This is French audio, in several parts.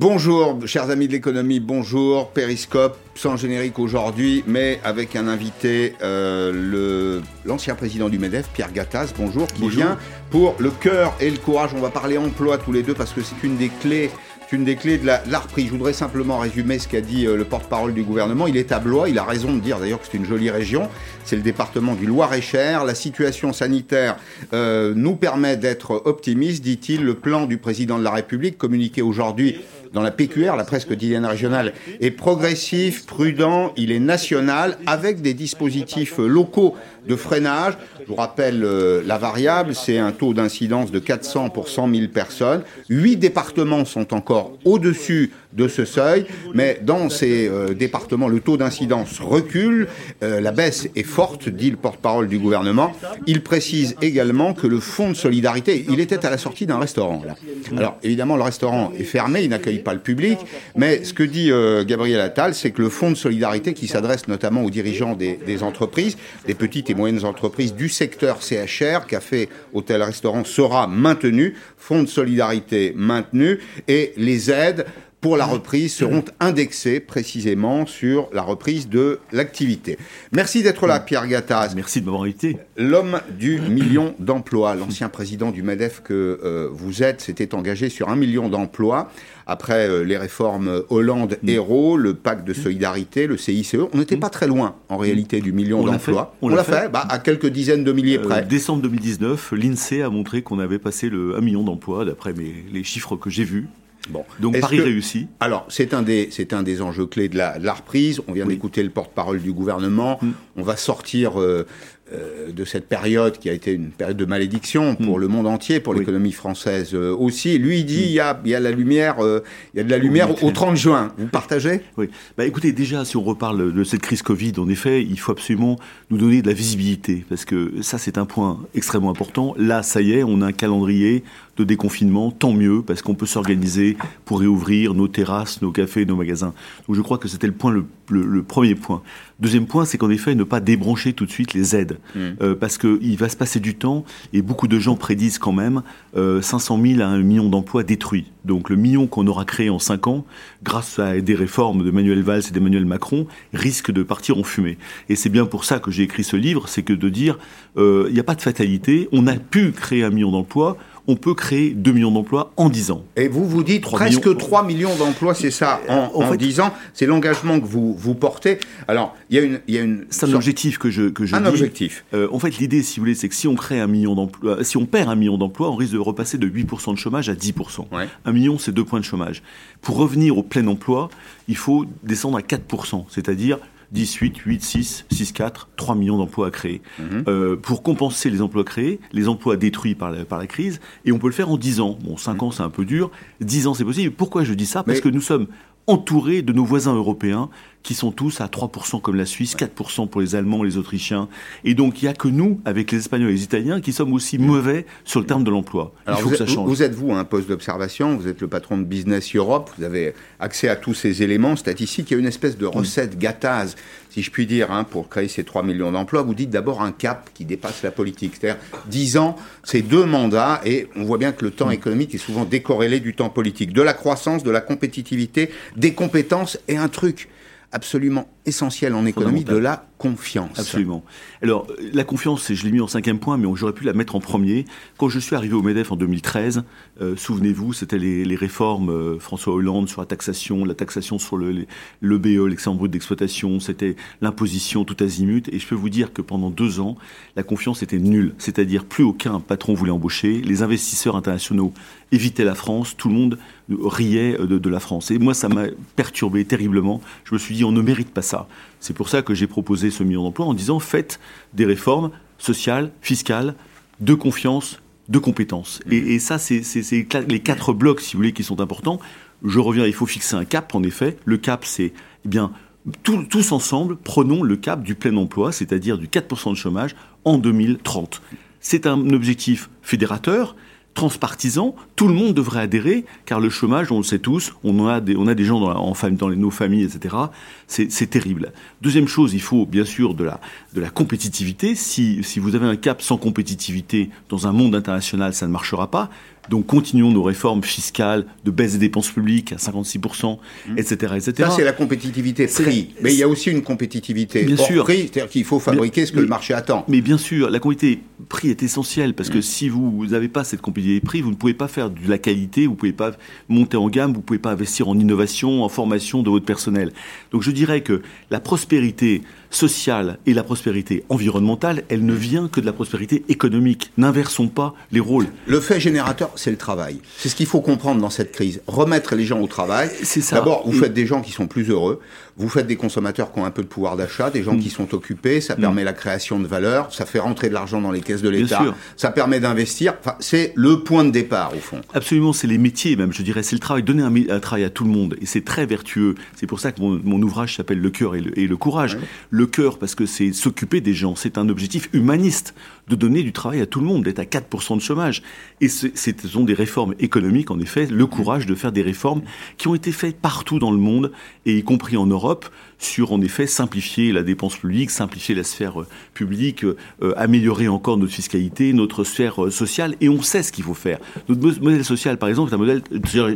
Bonjour, chers amis de l'économie, bonjour. Périscope, sans générique aujourd'hui, mais avec un invité, euh, l'ancien président du MEDEF, Pierre Gattaz, bonjour, qui vient pour le cœur et le courage. On va parler emploi tous les deux parce que c'est une des clés une des clés de la, reprise. Je voudrais simplement résumer ce qu'a dit euh, le porte-parole du gouvernement. Il est à Blois, il a raison de dire d'ailleurs que c'est une jolie région. C'est le département du Loir-et-Cher. La situation sanitaire euh, nous permet d'être optimistes, dit-il. Le plan du président de la République communiqué aujourd'hui dans la PQR, la presse quotidienne régionale, est progressif, prudent, il est national, avec des dispositifs locaux de freinage. Je vous rappelle euh, la variable, c'est un taux d'incidence de 400 pour 100 000 personnes. Huit départements sont encore au-dessus de ce seuil, mais dans ces euh, départements, le taux d'incidence recule, euh, la baisse est forte, dit le porte-parole du gouvernement. Il précise également que le fonds de solidarité, il était à la sortie d'un restaurant. Là. Alors évidemment, le restaurant est fermé, il n'accueille pas le public, mais ce que dit Gabriel Attal, c'est que le fonds de solidarité qui s'adresse notamment aux dirigeants des, entreprises, des petites et moyennes entreprises du secteur CHR, café, hôtel, restaurant, sera maintenu, fonds de solidarité maintenu, et les aides pour la reprise seront indexées précisément sur la reprise de l'activité. Merci d'être là, Pierre Gattaz. Merci de m'avoir invité. L'homme du million d'emplois, l'ancien président du MEDEF que euh, vous êtes, s'était engagé sur un million d'emplois après euh, les réformes Hollande-Hérault, le pacte de solidarité, le CICE. On n'était pas très loin, en réalité, du million d'emplois. On l'a fait, bah, à quelques dizaines de milliers euh, près. décembre 2019, l'INSEE a montré qu'on avait passé le 1 million d'emplois, d'après les chiffres que j'ai vus. Bon. Donc Paris réussit. Alors, c'est un, des, un des enjeux clés de la, reprise. On vient d'écouter le porte-parole du gouvernement. Mm. On va sortir euh, euh, de cette période qui a été une période de malédiction pour mm. le monde entier, pour l'économie française euh, aussi. Lui, il dit mm. il, y a, y a la lumière, il y a de la lumière au 30 juin. Vous partagez? Oui. Bah, écoutez, déjà, si on reparle de cette crise Covid, en effet, il faut absolument nous donner de la visibilité parce que ça, c'est un point extrêmement important. Là, ça y est, on a un calendrier de déconfinement, tant mieux, parce qu'on peut s'organiser pour réouvrir nos terrasses, nos cafés, nos magasins. Donc je crois que c'était le point, le, premier point. Deuxième point, c'est qu'en effet, ne pas débrancher tout de suite les aides, mmh. euh, parce qu'il va se passer du temps, et beaucoup de gens prédisent quand même 500 euh, 000 à 1 million d'emplois détruits. Donc le million qu'on aura créé en 5 ans, grâce à des réformes de Manuel Valls et d'Emmanuel Macron, risque de partir en fumée. Et c'est bien pour ça que j'ai écrit ce livre, c'est que de dire, euh, il n'y a pas de fatalité, on a pu créer un million d'emplois, on peut créer 2 millions d'emplois en 10 ans. Et vous vous dites presque 3 millions d'emplois, c'est ça, en, en, 10 ans. C'est l'engagement que vous, vous portez. Alors, il y a une... une c'est un objectif que je, que je Un objectif. Euh, en fait, l'idée, si vous voulez, c'est que si on crée un million d'emplois, si on perd un million d'emplois, on risque de repasser de 8% de chômage à 10%. Un million, c'est deux points de chômage. Pour revenir au plein emploi, il faut descendre à 4%, c'est-à-dire 18, 8, 6, 6, 4, 3 millions d'emplois à créer. Mhm. Euh, pour compenser les emplois créés, les emplois détruits par la, par la crise, et on peut le faire en 10 ans. Bon, 5 mhm. ans c'est un peu dur, 10 ans c'est possible. Pourquoi je dis ça? Parce que nous sommes entourés de nos voisins européens qui sont tous à 3% comme la Suisse, 4% pour les Allemands, les Autrichiens. Et donc, il n'y a que nous, avec les Espagnols et les Italiens, qui sommes aussi mauvais sur le terme de l'emploi. Il faut que ça change. Vous êtes, vous, un poste d'observation, vous êtes le patron de Business Europe, vous avez accès à tous ces éléments statistiques. Il y a une espèce de recette gâtase, si je puis dire, hein, pour créer ces 3 millions d'emplois. Vous dites d'abord un cap qui dépasse la politique. C'est-à-dire 10 ans, c'est deux mandats, et on voit bien que le temps mm. économique est souvent décorrélé du temps politique. De la croissance, de la compétitivité, des compétences et un truc absolument essentiel en économie, de la confiance. Absolument. Alors, la confiance, je l'ai mis en cinquième point, mais j'aurais pu la mettre en premier. Quand je suis arrivé au MEDEF en 2013, euh, souvenez-vous, c'était les, réformes euh, François Hollande sur la taxation, la taxation sur le, le BE, l'excédent d'exploitation, c'était l'imposition tout azimut. Et je peux vous dire que pendant deux ans, la confiance était nulle. C'est-à-dire, plus aucun patron voulait embaucher, les investisseurs internationaux évitaient la France, tout le monde riait de, de la France. Et moi, ça m'a perturbé terriblement. Je me suis dit, on ne mérite pas ça. C'est pour ça que j'ai proposé ce million d'emplois en disant faites des réformes sociales, fiscales, de confiance, de compétences. Et, ça, c'est les quatre blocs, si vous voulez, qui sont importants. Je reviens, il faut fixer un cap, en effet. Le cap, c'est, eh bien, tous ensemble, prenons le cap du plein emploi, c'est-à-dire du 4% de chômage en 2030. C'est un objectif fédérateur, transpartisan, tout le monde devrait adhérer, car le chômage, on le sait tous, on a des, on a des gens dans, nos familles, etc. C'est terrible. Deuxième chose, il faut bien sûr de la, compétitivité. Si vous avez un cap sans compétitivité dans un monde international, ça ne marchera pas. Donc continuons nos réformes fiscales, de baisse des dépenses publiques à 56%, etc., etc. Ça, c'est la compétitivité prix. Mais il y a aussi une compétitivité bien hors sûr. prix, c'est-à-dire qu'il faut fabriquer ce que mais, le marché attend. Mais bien sûr, la compétitivité prix est essentielle parce que si vous n'avez pas cette compétitivité prix, vous ne pouvez pas faire de la qualité, vous ne pouvez pas monter en gamme, vous ne pouvez pas investir en innovation, en formation de votre personnel. Donc je dirais que la prospérité sociale et la prospérité environnementale, elle ne vient que de la prospérité économique. N'inversons pas les rôles. Le fait générateur, c'est le travail. C'est ce qu'il faut comprendre dans cette crise. Remettre les gens au travail. C'est ça. D'abord, vous Et- faites des gens qui sont plus heureux. Vous faites des consommateurs qui ont un peu de pouvoir d'achat, des gens Mm. qui sont occupés. Ça permet la création de valeur. Ça fait rentrer de l'argent dans les caisses de l'État. Ça permet d'investir. Enfin, c'est le point de départ, au fond. Absolument, c'est les métiers même, je dirais, c'est le travail, donner un, travail à tout le monde, et c'est très vertueux. C'est pour ça que mon, mon ouvrage s'appelle Le cœur et le, et le courage. Le cœur, parce que c'est s'occuper des gens, c'est un objectif humaniste, de donner du travail à tout le monde, d'être à 4% de chômage. Et c'est- ce sont des réformes économiques, en effet, le courage de faire des réformes qui ont été faites partout dans le monde, et y compris en Europe, Europe sur, en effet, simplifier la dépense publique, simplifier la sphère euh, publique, euh, améliorer encore notre fiscalité, notre sphère euh, sociale, et on sait ce qu'il faut faire. Notre mo- modèle social, par exemple, est un modèle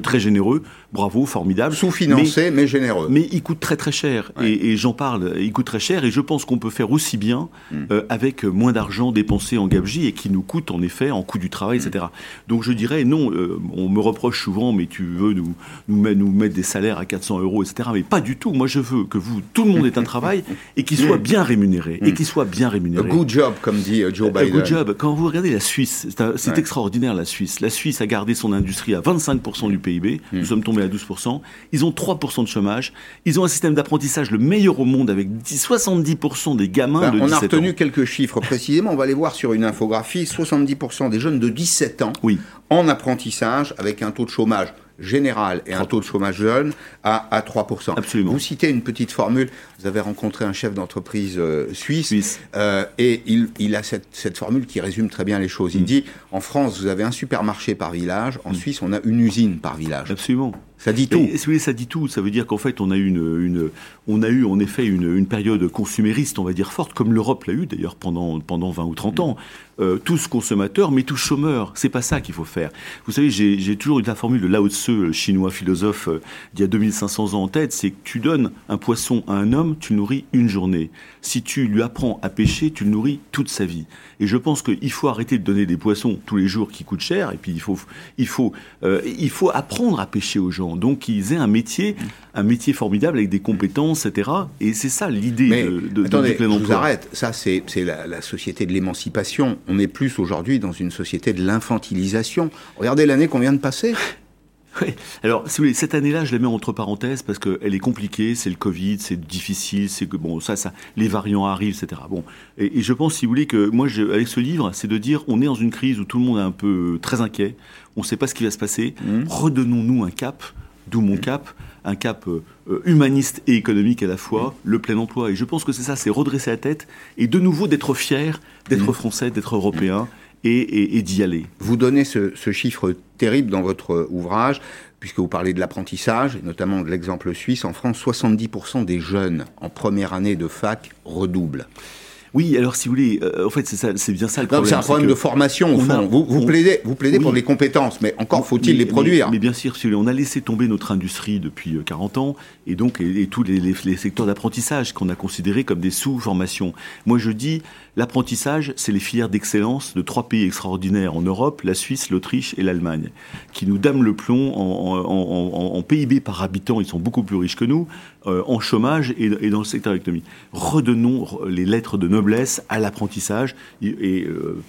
très- généreux, bravo, formidable. Sous-financé, mais, généreux. Mais il coûte très très cher Ouais. et, et j'en parle. Il coûte très cher et je pense qu'on peut faire aussi bien Mm. euh, avec moins d'argent dépensé en gabegie et qui nous coûte en effet en coût du travail, Mm. etc. Donc je dirais non. euh, on me reproche souvent, mais tu veux nous nous mettre des salaires à 400 euros, etc. Mais pas du tout. Moi je veux que vous, tout le monde ait un travail et qu'il soit bien rémunéré et qu'il soit bien A rémunéré. good job, comme dit euh, Joe A Biden. good job. Quand vous regardez la Suisse, c'est Ouais. extraordinaire la Suisse. La Suisse a gardé son industrie à 25% du PIB. Hmm. Nous sommes tombés à 12%. Ils ont 3% de chômage. Ils ont un système d'apprentissage le meilleur au monde avec 10 70% des gamins Ben, de on a 17 retenu ans. quelques chiffres précisément. On va les voir sur une infographie. 70% des jeunes de 17 ans Oui. en apprentissage avec un taux de chômage général et un taux de chômage jeune à, à 3%. Absolument. Vous citez une petite formule. Vous avez rencontré un chef d'entreprise euh, suisse, Suisse. euh, et il, il a cette, cette formule qui résume très bien les choses. Il Mm. dit, en France, vous avez un supermarché par village. En Suisse, on a une usine par village. Absolument. Ça dit tout. Et, voulez, ça dit tout. Ça veut dire qu'en fait, on a, eu en effet une, période consumériste, on va dire forte, comme l'Europe l'a eu d'ailleurs pendant, pendant 20 ou 30 ans. Euh, tous consommateurs, mais tous chômeurs. C'est pas ça qu'il faut faire. Vous savez, j'ai toujours eu la formule de Lao Tse, le chinois philosophe euh, d'il y a 2500 ans en tête, c'est que tu donnes un poisson à un homme, tu le nourris une journée. Si tu lui apprends à pêcher, tu le nourris toute sa vie. Et je pense qu'il faut arrêter de donner des poissons tous les jours qui coûtent cher, et puis il faut, euh, il faut apprendre à pêcher aux gens. Donc qu'ils aient un métier, un métier formidable avec des compétences, etc. Et c'est ça l'idée de, de, attendez, plein je vous arrête. Ça, c'est la, la société de l'émancipation. On est plus aujourd'hui dans une société de l'infantilisation. Regardez l'année qu'on vient de passer. Oui. Alors, si vous voulez, cette année-là, je la mets entre parenthèses parce qu'elle est compliquée, c'est le Covid, c'est difficile, c'est que bon, ça, ça, les variants arrivent, etc. Bon, et, et je pense, si vous voulez, que moi, je, avec ce livre, c'est de dire, on est dans une crise où tout le monde est un peu très inquiet, on ne sait pas ce qui va se passer. Redonnons-nous un cap, d'où mon cap, un cap euh, euh, humaniste et économique à la fois, le plein emploi. Et je pense que c'est ça, c'est redresser la tête et de nouveau d'être fier, d'être français, d'être européen et, et, et d'y aller. Vous donnez ce, ce chiffre terrible dans votre ouvrage, puisque vous parlez de l'apprentissage, et notamment de l'exemple suisse. En France, 70% des jeunes en première année de fac redoublent. Oui, alors si vous voulez, euh, en fait, c'est ça, c'est bien ça le problème. C'est un problème de formation, au a- fond. vous vous on- plaidez, vous plaidez pour les compétences, mais encore faut-il les produire. Mais, mais bien sûr, si vous voulez, on a laissé tomber notre industrie depuis euh, 40 ans, et donc et, et tous les, les- les secteurs d'apprentissage qu'on a considérés comme des sous-formations. Moi, je dis, l'apprentissage, c'est les filières d'excellence de trois pays extraordinaires en Europe, la Suisse, l'Autriche et l'Allemagne, qui nous dament le plomb en, PIB par habitant, ils sont beaucoup plus riches que nous, euh, en chômage et, dans le secteur économique. Redonnons re- les lettres de noblesse à l'apprentissage, et, et, euh,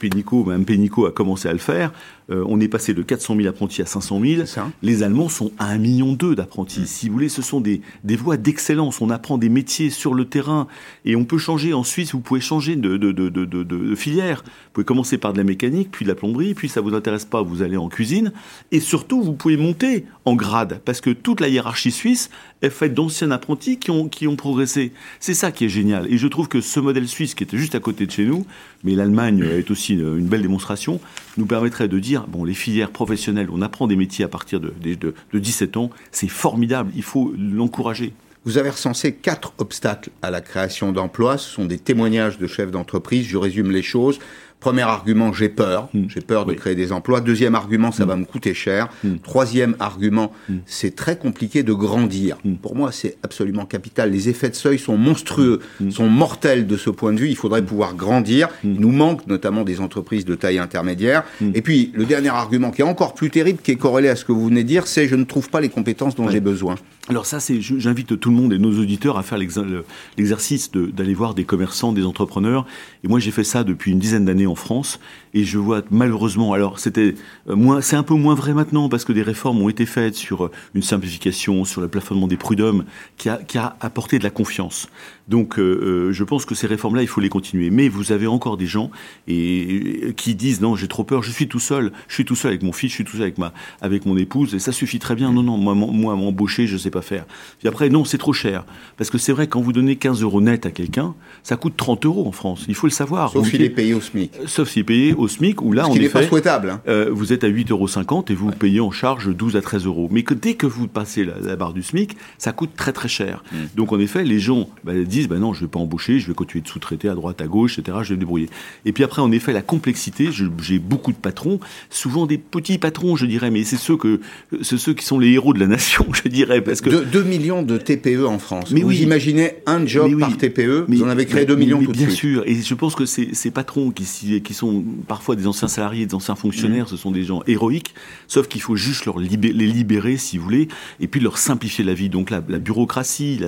même Pénicaud a commencé à le faire. Euh, on est passé de 400 000 apprentis à 500 000. C'est ça. Les Allemands sont à 1,2 million d'apprentis. Si vous voulez, ce sont des, des voies d'excellence. On apprend des métiers sur le terrain et on peut changer. En Suisse, vous pouvez changer de, de, de, de, de- de filière. Vous pouvez commencer par de la mécanique, puis de la plomberie, puis ça vous intéresse pas, vous allez en cuisine. Et surtout, vous pouvez monter en grade parce que toute la hiérarchie suisse est faite d'anciens apprentis qui ont, qui ont progressé. C'est ça qui est génial. Et je trouve que ce modèle suisse qui était juste à côté de chez nous, mais l'Allemagne est aussi une, une belle démonstration, nous permettrait de dire, les filières professionnelles, on apprend des métiers à partir de, de, de- de 17 ans, c'est formidable, il faut l'encourager. Vous avez recensé quatre obstacles à la création d'emplois. Ce sont des témoignages de chefs d'entreprise. Je résume les choses. Premier argument, j'ai peur. Hmm. J'ai peur de créer des emplois. Deuxième argument, ça hmm. va me coûter cher. Hmm. Troisième argument, c'est très compliqué de grandir. Pour moi, c'est absolument capital. Les effets de seuil sont monstrueux, sont mortels de ce point de vue. Il faudrait pouvoir grandir. Il nous manque notamment des entreprises de taille intermédiaire. Et puis, le dernier argument qui est encore plus terrible, qui est corrélé à ce que vous venez de dire, c'est je ne trouve pas les compétences dont j'ai besoin. Alors ça, c'est, j'invite tout le monde et nos auditeurs à faire l'exercice d'aller voir des commerçants, des entrepreneurs. Et moi, j'ai fait ça depuis une dizaine d'années en France, et je vois malheureusement, alors c'était euh, moins, c'est un peu moins vrai maintenant parce que des réformes ont été faites sur une simplification, sur le plafonnement des prud'hommes, qui a, qui a apporté de la confiance. Donc, euh, euh, je pense que ces réformes-là, il faut les continuer. Mais vous avez encore des gens et, qui disent non, j'ai trop peur, je suis tout seul, je suis tout seul avec mon fils, je suis tout seul avec ma, avec mon épouse, et ça suffit très bien. Non, non, moi, moi m'embaucher, je sais pas faire. Puis après, non, c'est trop cher, parce que c'est vrai quand vous donnez 15 euros net à quelqu'un, ça coûte 30 euros en France. Il faut le savoir. Sauf s'il est payé au SMIC. Euh, sauf s'il est payé au SMIC, où là, Ce on n'est pas souhaitable. Hein. vous êtes à 8,50 euros et vous payez en charge 12 à 13 euros. Mais que dès que vous passez la, barre du SMIC, ça coûte très très cher. Mm. Donc en effet, les gens bah, disent, bah non, je vais pas embaucher je vais continuer de sous-traiter à droite, à gauche, etc. Je vais me débrouiller. Et puis après, en effet, la complexité, j'ai beaucoup de patrons, souvent des petits patrons, je dirais, mais c'est ceux, que, ceux qui sont les héros de la nation, je dirais. Parce que... 2 millions de TPE en France. Mais vous imaginez un job par TPE, vous en avez créé 2 millions tout de suite. Bien sûr, et je pense que ces, ces patrons qui, qui sont parfois des anciens salariés, des anciens fonctionnaires, mmh. ce sont des gens héroïques, sauf qu'il faut juste leur les libérer, si vous voulez, et puis leur simplifier la vie. Donc la, la bureaucratie,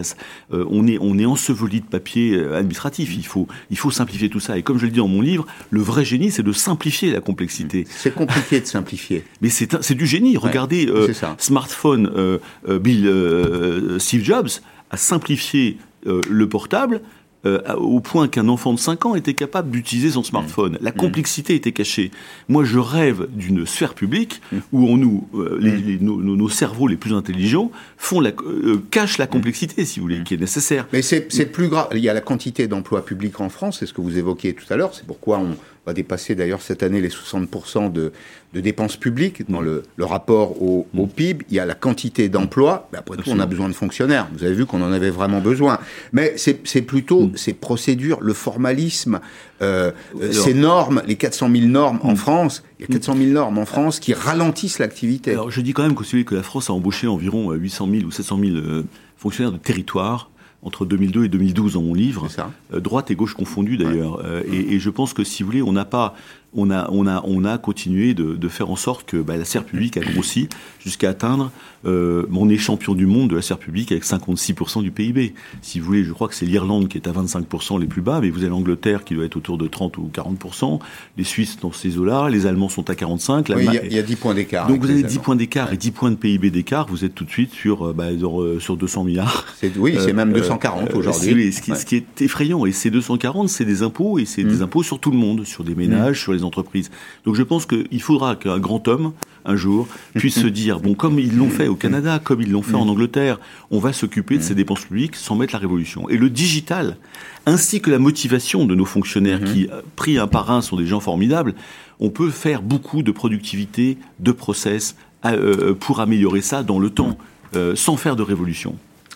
euh, on, est, on est enseveli de papier euh, administratif. Il faut, il faut simplifier tout ça. Et comme je le dis dans mon livre, le vrai génie, c'est de simplifier la complexité. C'est compliqué de simplifier. Mais c'est du génie. Regardez, euh, smartphone, Bill, Steve Jobs a simplifié le portable euh, au point qu'un enfant de 5 ans était capable d'utiliser son smartphone. Mmh. La mmh. complexité était cachée. Moi, je rêve d'une sphère publique mmh. où on nous, euh, les, nos, cerveaux les plus intelligents font la, euh, cachent la complexité, si vous voulez, qui est nécessaire. Mais c'est plus grave. Il y a la quantité d'emplois publics en France, c'est ce que vous évoquiez tout à l'heure. C'est pourquoi on, va dépasser d'ailleurs cette année les 60% de, de, dépenses publiques dans le, le rapport au, au, mm. PIB. Il y a la quantité d'emplois. après tout, on a besoin de fonctionnaires. Vous avez vu qu'on en avait vraiment besoin. Mais c'est plutôt mm. ces procédures, le formalisme, euh, ces normes, les 400 000 normes en mm. France. Il y a 400 000 normes en France qui ralentissent l'activité. Alors je dis quand même que, que la France a embauché environ 800 000 ou 700 000 euh, fonctionnaires de territoire entre 2002 et 2012 dans mon livre, euh, droite et gauche confondues d'ailleurs. Euh, et, et, je pense que si vous voulez, on n'a pas on a, on a, on a continué de, de faire en sorte que bah, la serre publique a grossi jusqu'à atteindre. Euh, on est champion du monde de la serre publique avec 56% du PIB. Si vous voulez, je crois que c'est l'Irlande qui est à 25% les plus bas, mais vous avez l'Angleterre qui doit être autour de 30 ou 40%, les Suisses dans ces eaux-là, les Allemands sont à 45. Oui, il y, a 10 points d'écart. Donc vous avez 10 points d'écart et 10 points de PIB d'écart, vous êtes tout de suite sur, euh, bah, euh, sur 200 milliards. Oui, c'est même 240 euh, aujourd'hui. Ce, ce, qui est effrayant, et ces 240, c'est des impôts, et c'est des mmh. impôts sur tout le monde, sur des ménages, mmh. sur entreprises. Donc je pense qu'il faudra qu'un grand homme, un jour, puisse se dire, bon, comme ils l'ont fait au Canada, comme ils l'ont fait en Angleterre, on va s'occuper de ces dépenses publiques sans mettre la révolution. Et le digital, ainsi que la motivation de nos fonctionnaires qui, euh, pris un par un, sont des gens formidables, on peut faire beaucoup de productivité, de process, euh, pour améliorer ça dans le temps, euh, sans faire de révolution.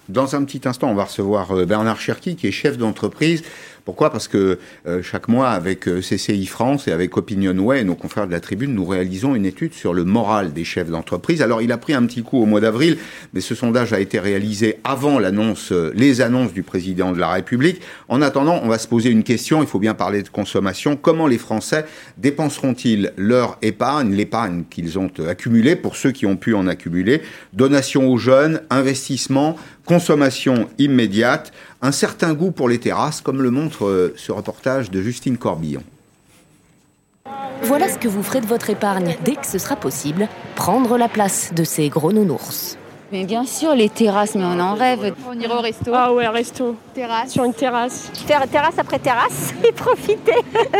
Dans un petit instant, on va recevoir Bernard Cherki, qui est chef d'entreprise pourquoi? Parce que euh, chaque mois, avec euh, CCI France et avec Opinionway, nos confrères de la Tribune, nous réalisons une étude sur le moral des chefs d'entreprise. Alors, il a pris un petit coup au mois d'avril, mais ce sondage a été réalisé avant l'annonce, euh, les annonces du président de la République. En attendant, on va se poser une question. Il faut bien parler de consommation. Comment les Français dépenseront-ils leur épargne, l'épargne qu'ils ont accumulée pour ceux qui ont pu en accumuler? Donation aux jeunes, investissement, consommation immédiate, un certain goût pour les terrasses, comme le montre euh, ce reportage de Justine Corbillon. Voilà ce que vous ferez de votre épargne dès que ce sera possible, prendre la place de ces gros nounours. Mais bien sûr, les terrasses, mais on en rêve. On ira au resto. Ah ouais, resto. Terrasse. Sur une terrasse. terrasse après terrasse et profiter.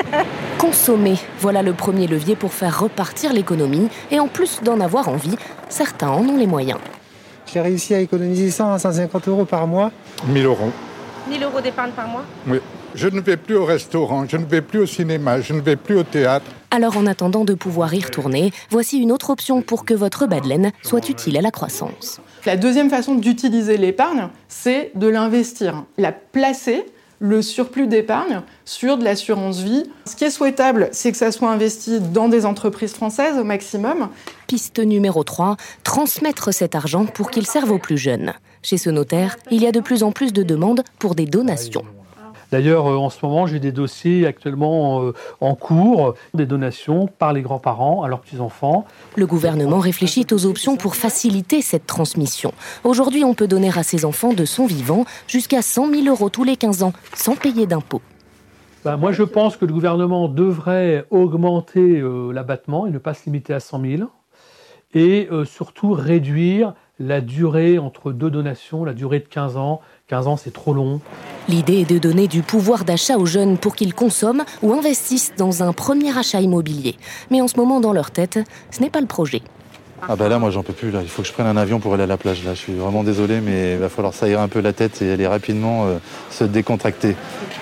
Consommer, voilà le premier levier pour faire repartir l'économie. Et en plus d'en avoir envie, certains en ont les moyens. J'ai réussi à économiser 100 à 150 euros par mois. 1000 euros. 1000 euros d'épargne par mois Oui. Je ne vais plus au restaurant, je ne vais plus au cinéma, je ne vais plus au théâtre. Alors en attendant de pouvoir y retourner, voici une autre option pour que votre badelaine soit utile à la croissance. La deuxième façon d'utiliser l'épargne, c'est de l'investir, la placer le surplus d'épargne sur de l'assurance vie. Ce qui est souhaitable, c'est que ça soit investi dans des entreprises françaises au maximum. Piste numéro 3, transmettre cet argent pour qu'il serve aux plus jeunes. Chez ce notaire, il y a de plus en plus de demandes pour des donations. D'ailleurs, euh, en ce moment, j'ai des dossiers actuellement euh, en cours, des donations par les grands-parents à leurs petits-enfants. Le gouvernement réfléchit aux options pour faciliter cette transmission. Aujourd'hui, on peut donner à ses enfants de son vivant jusqu'à 100 000 euros tous les 15 ans, sans payer d'impôts. Ben, moi, je pense que le gouvernement devrait augmenter euh, l'abattement et ne pas se limiter à 100 000. Et surtout réduire la durée entre deux donations, la durée de 15 ans. 15 ans, c'est trop long. L'idée est de donner du pouvoir d'achat aux jeunes pour qu'ils consomment ou investissent dans un premier achat immobilier. Mais en ce moment, dans leur tête, ce n'est pas le projet. Ah bah là, moi, j'en peux plus. Là. Il faut que je prenne un avion pour aller à la plage. Là, je suis vraiment désolé, mais il va falloir s'aérer un peu la tête et aller rapidement euh, se décontracter.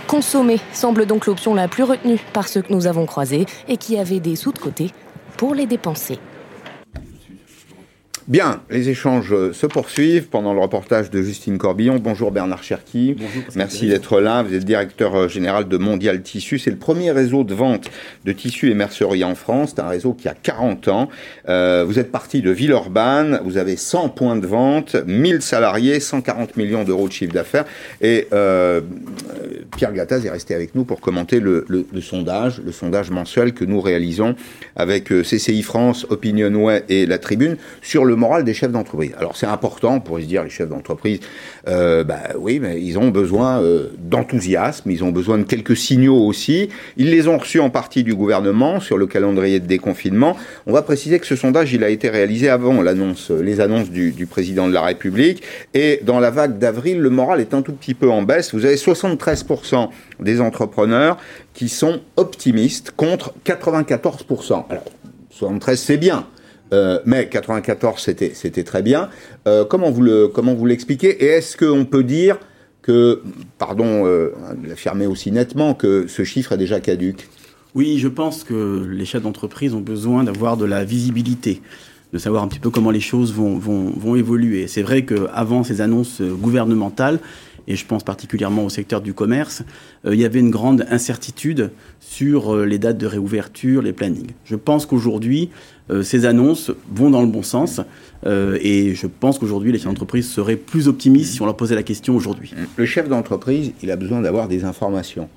Consommer semble donc l'option la plus retenue par ceux que nous avons croisés et qui avaient des sous de côté pour les dépenser. Bien, les échanges se poursuivent pendant le reportage de Justine Corbillon. Bonjour Bernard Cherki. Bonjour, Merci d'être là. Vous êtes directeur euh, général de Mondial Tissu. C'est le premier réseau de vente de tissus et mercerie en France. C'est un réseau qui a 40 ans. Euh, vous êtes parti de Villeurbanne. Vous avez 100 points de vente, 1000 salariés, 140 millions d'euros de chiffre d'affaires. Et euh, Pierre Gattaz est resté avec nous pour commenter le, sondage, le sondage mensuel que nous réalisons avec euh, CCI France, Opinionway et La Tribune sur le moral des chefs d'entreprise. Alors c'est important pour se dire les chefs d'entreprise, euh, bah oui, mais ils ont besoin euh, d'enthousiasme, ils ont besoin de quelques signaux aussi. Ils les ont reçus en partie du gouvernement sur le calendrier de déconfinement. On va préciser que ce sondage, il a été réalisé avant l'annonce, les annonces du président de la République. Et dans la vague d'avril, le moral est un tout petit peu en baisse. Vous avez 73% des entrepreneurs qui sont optimistes contre 94%. Alors 73 c'est bien, euh, mais 94, c'était, c'était très bien. Euh, comment vous le, comment vous l'expliquez? Et est-ce qu'on peut dire que, pardon, euh, l'affirmer aussi nettement, que ce chiffre est déjà caduque Oui, je pense que les chefs d'entreprise ont besoin d'avoir de la visibilité de savoir un petit peu comment les choses vont, vont, vont évoluer. C'est vrai qu'avant ces annonces gouvernementales, et je pense particulièrement au secteur du commerce, euh, il y avait une grande incertitude sur euh, les dates de réouverture, les plannings. Je pense qu'aujourd'hui, euh, ces annonces vont dans le bon sens. et je pense qu'aujourd'hui, les chefs d'entreprise seraient plus optimistes si on leur posait la question aujourd'hui. Le chef d'entreprise, il a besoin d'avoir des informations.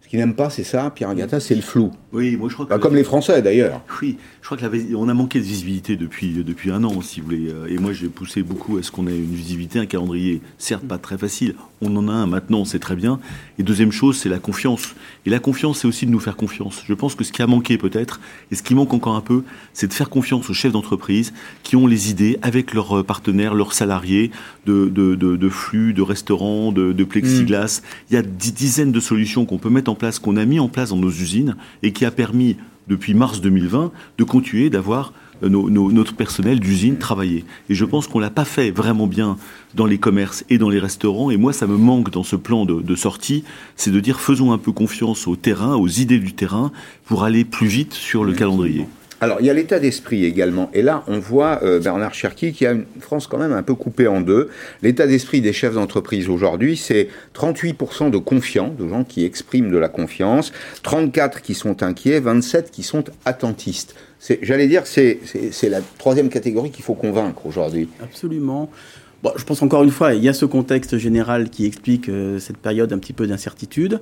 Ce qu'il n'aime pas, c'est ça, Pierre Agata, c'est le flou. Oui, moi je crois que. Bah, comme les Français d'ailleurs. Oui, je crois que la, on a manqué de visibilité depuis, depuis un an, si vous voulez. Et moi j'ai poussé beaucoup à ce qu'on ait une visibilité, un calendrier, certes pas très facile. On en a un maintenant, c'est très bien. Et deuxième chose, c'est la confiance. Et la confiance, c'est aussi de nous faire confiance. Je pense que ce qui a manqué peut-être, et ce qui manque encore un peu, c'est de faire confiance aux chefs d'entreprise qui ont les idées avec leurs partenaires, leurs salariés, de, de, de, de flux, de restaurants, de, de plexiglas. Mmh. Il y a des dizaines de solutions qu'on peut mettre en place, qu'on a mis en place dans nos usines, et qui a permis depuis mars 2020, de continuer d'avoir nos, notre personnel d'usine travailler. Et je pense qu'on l'a pas fait vraiment bien dans les commerces et dans les restaurants. Et moi, ça me manque dans ce plan de, de sortie, c'est de dire faisons un peu confiance au terrain, aux idées du terrain, pour aller plus vite sur le calendrier. Alors, il y a l'état d'esprit également. Et là, on voit euh, Bernard Cherki qui a une France quand même un peu coupée en deux. L'état d'esprit des chefs d'entreprise aujourd'hui, c'est 38% de confiants, de gens qui expriment de la confiance, 34% qui sont inquiets, 27% qui sont attentistes. J'allais dire, c'est la troisième catégorie qu'il faut convaincre aujourd'hui. Absolument. Bon, je pense encore une fois, il y a ce contexte général qui explique euh, cette période un petit peu d'incertitude.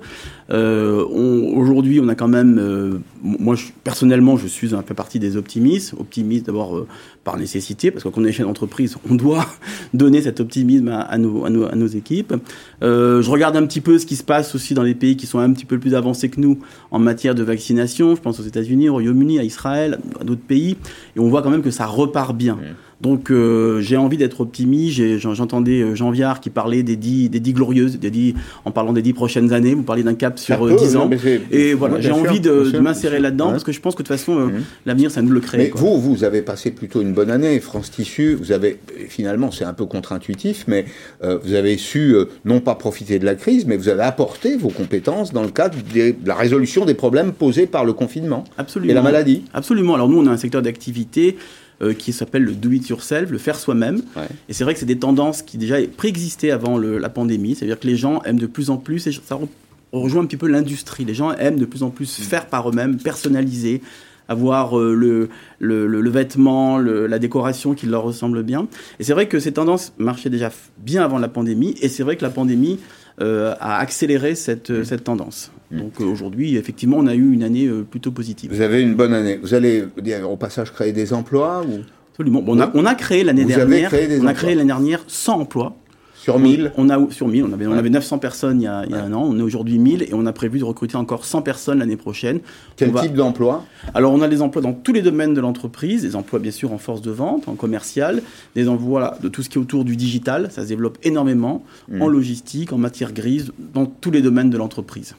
Euh, Aujourd'hui, on a quand même, euh, moi je, personnellement, je suis un peu partie des optimistes. Optimistes d'abord euh, par nécessité, parce qu'on est chef d'entreprise, on doit donner cet optimisme à, à, nos, à, nos, à nos, équipes. Euh, je regarde un petit peu ce qui se passe aussi dans les pays qui sont un petit peu plus avancés que nous en matière de vaccination. Je pense aux États-Unis, au Royaume-Uni, à Israël, à d'autres pays, et on voit quand même que ça repart bien. Donc euh, j'ai envie d'être optimiste. J'entendais Jean Viard qui parlait des dix, des dix glorieuses, des dix, en parlant des dix prochaines années. Vous parlez d'un cap sur euh, dix ans. Et voilà, j'ai envie de, de m'insérer là-dedans ouais. parce que je pense que de toute façon, euh, mmh. l'avenir, ça nous le crée. Mais quoi. vous, vous avez passé plutôt une bonne année. France Tissu, vous avez finalement, c'est un peu contre-intuitif, mais euh, vous avez su non pas profiter de la crise, mais vous avez apporté vos compétences dans le cadre des, de la résolution des problèmes posés par le confinement Absolument. et la maladie. Absolument. Alors nous, on a un secteur d'activité euh, qui s'appelle le do it yourself, le faire soi-même. Ouais. Et c'est vrai que c'est des tendances qui déjà préexistaient avant le- la pandémie. C'est-à-dire que les gens aiment de plus en plus, et ça re- rejoint un petit peu l'industrie. Les gens aiment de plus en plus faire par eux-mêmes, personnaliser, avoir euh, le, le, le- le vêtement, la décoration qui leur ressemble bien. Et c'est vrai que ces tendances marchaient déjà bien avant la pandémie. Et c'est vrai que la pandémie euh, a accéléré cette, euh, cette tendance. Donc euh, aujourd'hui, effectivement, on a eu une année euh, plutôt positive. Vous avez une bonne année. Vous allez au passage créer des emplois ou? Absolument. Bon, on, a, on a créé l'année dernière, créé on a créé l'année dernière 100 emplois. sur 1000 On a sur 1000, on avait, on Ouais. avait 900 personnes il y a, il y a un an, on est aujourd'hui 1000 et on a prévu de recruter encore 100 personnes l'année prochaine. Quel On va- type d'emploi? Alors on a des emplois dans tous les domaines de l'entreprise, des emplois bien sûr en force de vente, en commercial, des emplois de tout ce qui est autour du digital, ça se développe énormément, Mm. en logistique, en matière grise, dans tous les domaines de l'entreprise.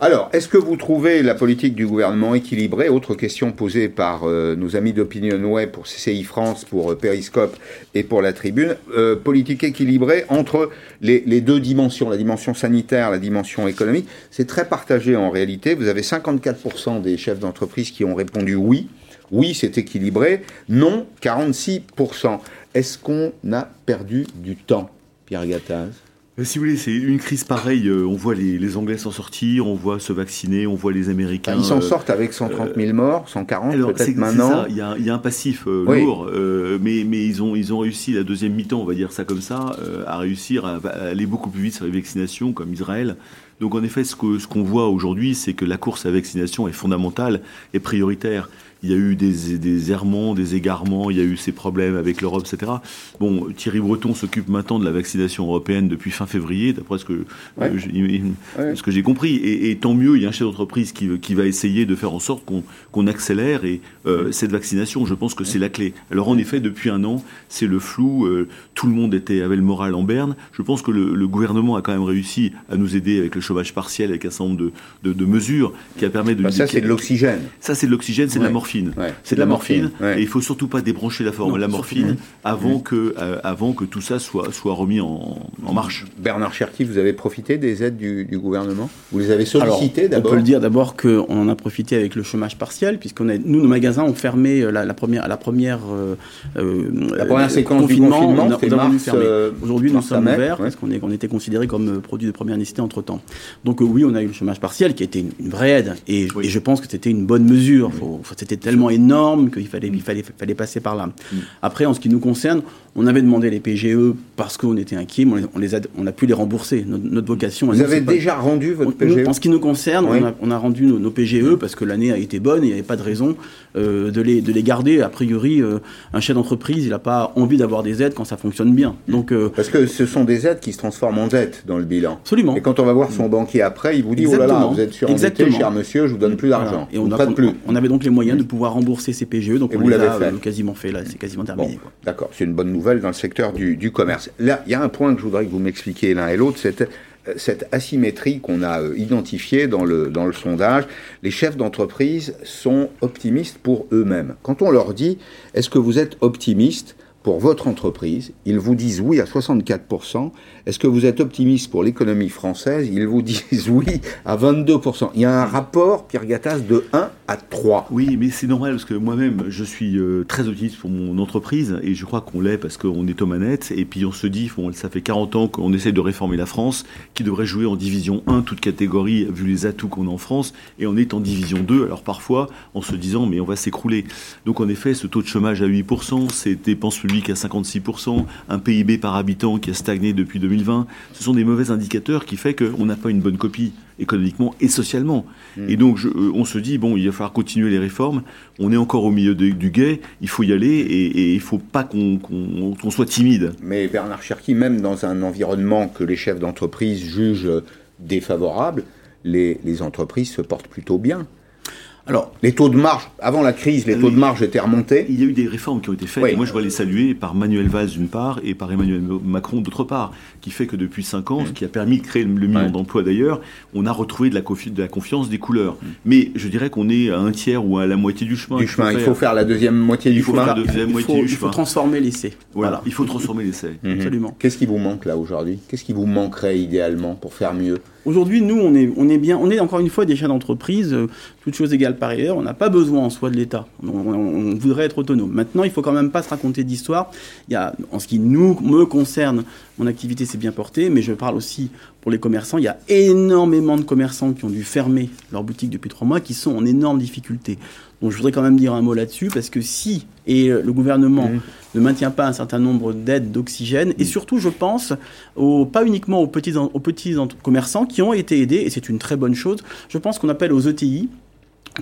Alors, est-ce que vous trouvez la politique du gouvernement équilibrée? Autre question posée par euh, nos amis d'Opinion Web pour CCI France, pour euh, Periscope et pour la Tribune. Euh, politique équilibrée entre les, deux dimensions, la dimension sanitaire, la dimension économique. C'est très partagé en réalité. Vous avez 54% des chefs d'entreprise qui ont répondu oui. Oui, c'est équilibré. Non, 46%. Est-ce qu'on a perdu du temps, Pierre Gattaz? Si vous voulez, c'est une crise pareille. euh, on voit les, les Anglais s'en sortir, on voit se vacciner, on voit les Américains. Ils s'en euh, sortent avec 130 000 morts, 140 Alors, c'est peut-être maintenant. il y a, il y a un passif euh, Oui. lourd, euh, mais, mais ils, ont, ils ont réussi la deuxième mi-temps, on va dire ça comme ça, euh, à réussir à, à aller beaucoup plus vite sur les vaccinations, comme Israël. Donc en effet, ce qu'on ce qu'on voit aujourd'hui, c'est que la course à la vaccination est fondamentale et prioritaire. Il y a eu des, des errements, des égarements, il y a eu ces problèmes avec l'Europe, etc. Bon, Thierry Breton s'occupe maintenant de la vaccination européenne depuis fin février, d'après ce que, Ouais. euh, j'ai- Ouais. compris. Et, et tant mieux, il y a un chef d'entreprise qui, qui va essayer de faire en sorte qu'on accélère et euh, cette vaccination, je pense que c'est la clé. Alors en effet, depuis un an, c'est le flou. euh, tout le monde était avait le moral en berne. Je pense que le, le gouvernement a quand même réussi à nous aider avec le chômage partiel, avec un certain nombre de, de, de mesures qui a permis de. Bah, ça, c'est de l'oxygène. Ça, c'est de l'oxygène, c'est de la Ouais. Morphine. Ouais. C'est de la morphine. ouais. Et il faut surtout pas débrancher la, forme, Non, la surtout morphine avant que, euh, avant que tout ça soit, soit remis en, en marche. Bernard Cherki, vous avez profité des aides du, du gouvernement? Vous les avez sollicitées d'abord On peut le dire d'abord qu'on en a profité avec le chômage partiel, puisqu'on a, nous, nos magasins ont fermé euh, la, la première, la première, euh, La première euh, séquence du confinement, on a- mars, euh, Aujourd'hui, nous sommes ouverts ouais. parce qu'on est, on était considérés comme produit de première nécessité entre temps. Donc euh, oui, on a eu le chômage partiel qui a été une, une vraie aide, et, Oui. et je pense que c'était une bonne mesure. Faut- faut- c'était tellement énorme qu'il fallait, il fallait, fallait passer par là. Mm. Après, en ce qui nous concerne, on avait demandé les PGE parce qu'on était inquiets, mais on les, on a, on a pu les rembourser. Notre, notre vocation. Vous nous, avez pas- déjà rendu votre on- nous, PGE en ce qui nous concerne, Oui. on, a, on a rendu nos, nos PGE parce que l'année a été bonne et il n'y avait pas de raison euh, de, les, de les garder. A priori, euh, un chef d'entreprise, il n'a pas envie d'avoir des aides quand ça fonctionne bien. Donc, euh, Parce que ce sont des aides qui se transforment en dettes dans le bilan. absolument. Et quand on va voir son banquier après, il vous dit, oh là là, Exactement. vous êtes surendetté, Exactement. cher monsieur, je vous donne plus Voilà. d'argent. Et on, ne a- prête plus. on avait donc les moyens de pouvoir rembourser ces PGE, donc Et on vous les a fait. quasiment fait, là, c'est quasiment terminé. Bon, d'accord, c'est une bonne nouvelle dans le secteur du, commerce. Là, il y a un point que je voudrais que vous m'expliquiez l'un et l'autre, c'est euh, cette asymétrie qu'on a euh, identifiée dans le, dans le sondage. Les chefs d'entreprise sont optimistes pour eux-mêmes. Quand on leur dit, est-ce que vous êtes optimiste pour votre entreprise Ils vous disent oui à 64%. Est-ce que vous êtes optimiste pour l'économie française? Ils vous disent oui à 22%. Il y a un rapport, Pierre Gattaz, de 1 à 3. Oui, mais c'est normal parce que moi-même, je suis euh, très optimiste pour mon entreprise et je crois qu'on l'est parce qu'on est aux manettes. Et puis on se dit, ça fait 40 ans qu'on essaie de réformer la France, qui devrait jouer en division 1, toute catégorie, vu les atouts qu'on a en France, et on est en division 2. Alors parfois, en se disant, mais on va s'écrouler. Donc en effet, ce taux de chômage à 8%, ces dépenses publiques à 56%, un PIB par habitant qui a stagné depuis 2020, ce sont des mauvais indicateurs qui fait qu'on n'a pas une bonne copie économiquement et socialement. Et donc, je- euh, on se dit, bon, il va falloir continuer les réformes. On est encore au milieu de- du guet. Il faut y aller et, et il faut pas qu'on soit timide. Mais Bernard Cherki, même dans un environnement que les chefs d'entreprise jugent défavorable, les, les entreprises se portent plutôt bien. Alors, Les taux de marge, avant la crise, les taux de marge étaient remontés. Il y a eu des réformes qui ont été faites. Oui. Et moi, je dois les saluer par Manuel Valls d'une part et par Emmanuel Macron d'autre part, qui fait que depuis cinq ans, ce qui a permis de créer le million. Ouais. d'emplois d'ailleurs, on a retrouvé de la, confi- de la confiance des couleurs. Mm. Mais je dirais qu'on est à un tiers ou à la moitié du chemin. Du qu'il chemin, il faut faire la deuxième moitié Il du faut chemin. il faut, il faut transformer l'essai. Voilà, il faut transformer l'essai. Mhm. Absolument. Qu'est-ce qui vous manque là aujourd'hui? Qu'est-ce qui vous manquerait idéalement pour faire mieux? Aujourd'hui, nous, on est, on est bien, on est encore une fois des chefs d'entreprise, euh, toutes choses égales par ailleurs, on n'a pas besoin en soi de l'État. On, on- on voudrait être autonome. Maintenant, il faut quand même pas se raconter d'histoire. Il y a, en ce qui nous, me concerne, mon activité s'est bien portée, mais je parle aussi pour les commerçants. Il y a énormément de commerçants qui ont dû fermer leur boutique depuis trois mois, qui sont en énorme difficulté. Donc je voudrais quand même dire un mot là-dessus, parce que si et euh, le gouvernement ne maintient pas un certain nombre d'aides d'oxygène, et surtout je pense aux, pas uniquement aux petits, aux petits commerçants qui ont été aidés, et c'est une très bonne chose, je pense qu'on appelle aux ETI,